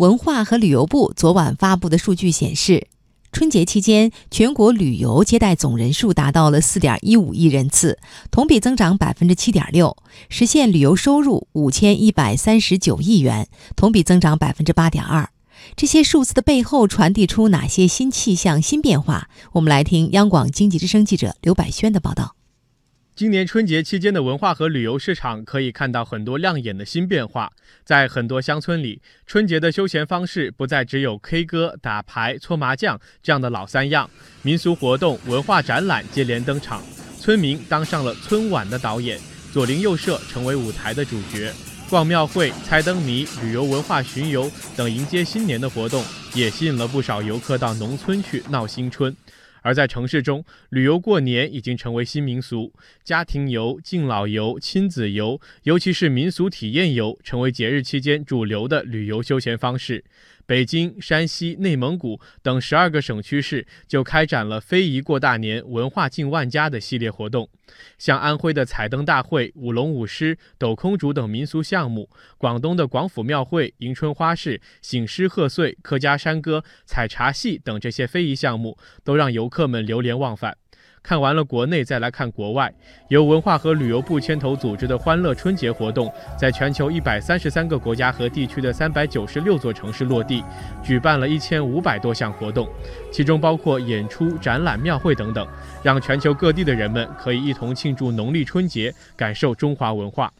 文化和旅游部昨晚发布的数据显示，春节期间全国旅游接待总人数达到了四点一五亿人次，同比增长百分之七点六，实现旅游收入五千一百三十九亿元，同比增长百分之八点二。这些数字的背后传递出哪些新气象、新变化？我们来听央广经济之声记者刘百轩的报道。今年春节期间的文化和旅游市场可以看到很多亮眼的新变化。在很多乡村里，春节的休闲方式不再只有 K 歌、打牌、搓麻将这样的老三样，民俗活动、文化展览接连登场，村民当上了春晚的导演，左邻右舍成为舞台的主角。逛庙会、猜灯谜、旅游文化巡游等迎接新年的活动，也吸引了不少游客到农村去闹新春。而在城市中，旅游过年已经成为新民俗，家庭游、敬老游、亲子游，尤其是民俗体验游，成为节日期间主流的旅游休闲方式。北京、山西、内蒙古等十二个省区市就开展了“非遗过大年，文化进万家”的系列活动，像安徽的彩灯大会、舞龙舞狮、斗空竹等民俗项目，广东的广府庙会、迎春花市、醒狮贺岁、客家山歌、采茶戏等这些非遗项目，都让游客们流连忘返。看完了国内，再来看国外。由文化和旅游部牵头组织的欢乐春节活动，在全球一百三十三个国家和地区的三百九十六座城市落地，举办了一千五百多项活动，其中包括演出、展览、庙会等等，让全球各地的人们可以一同庆祝农历春节，感受中华文化。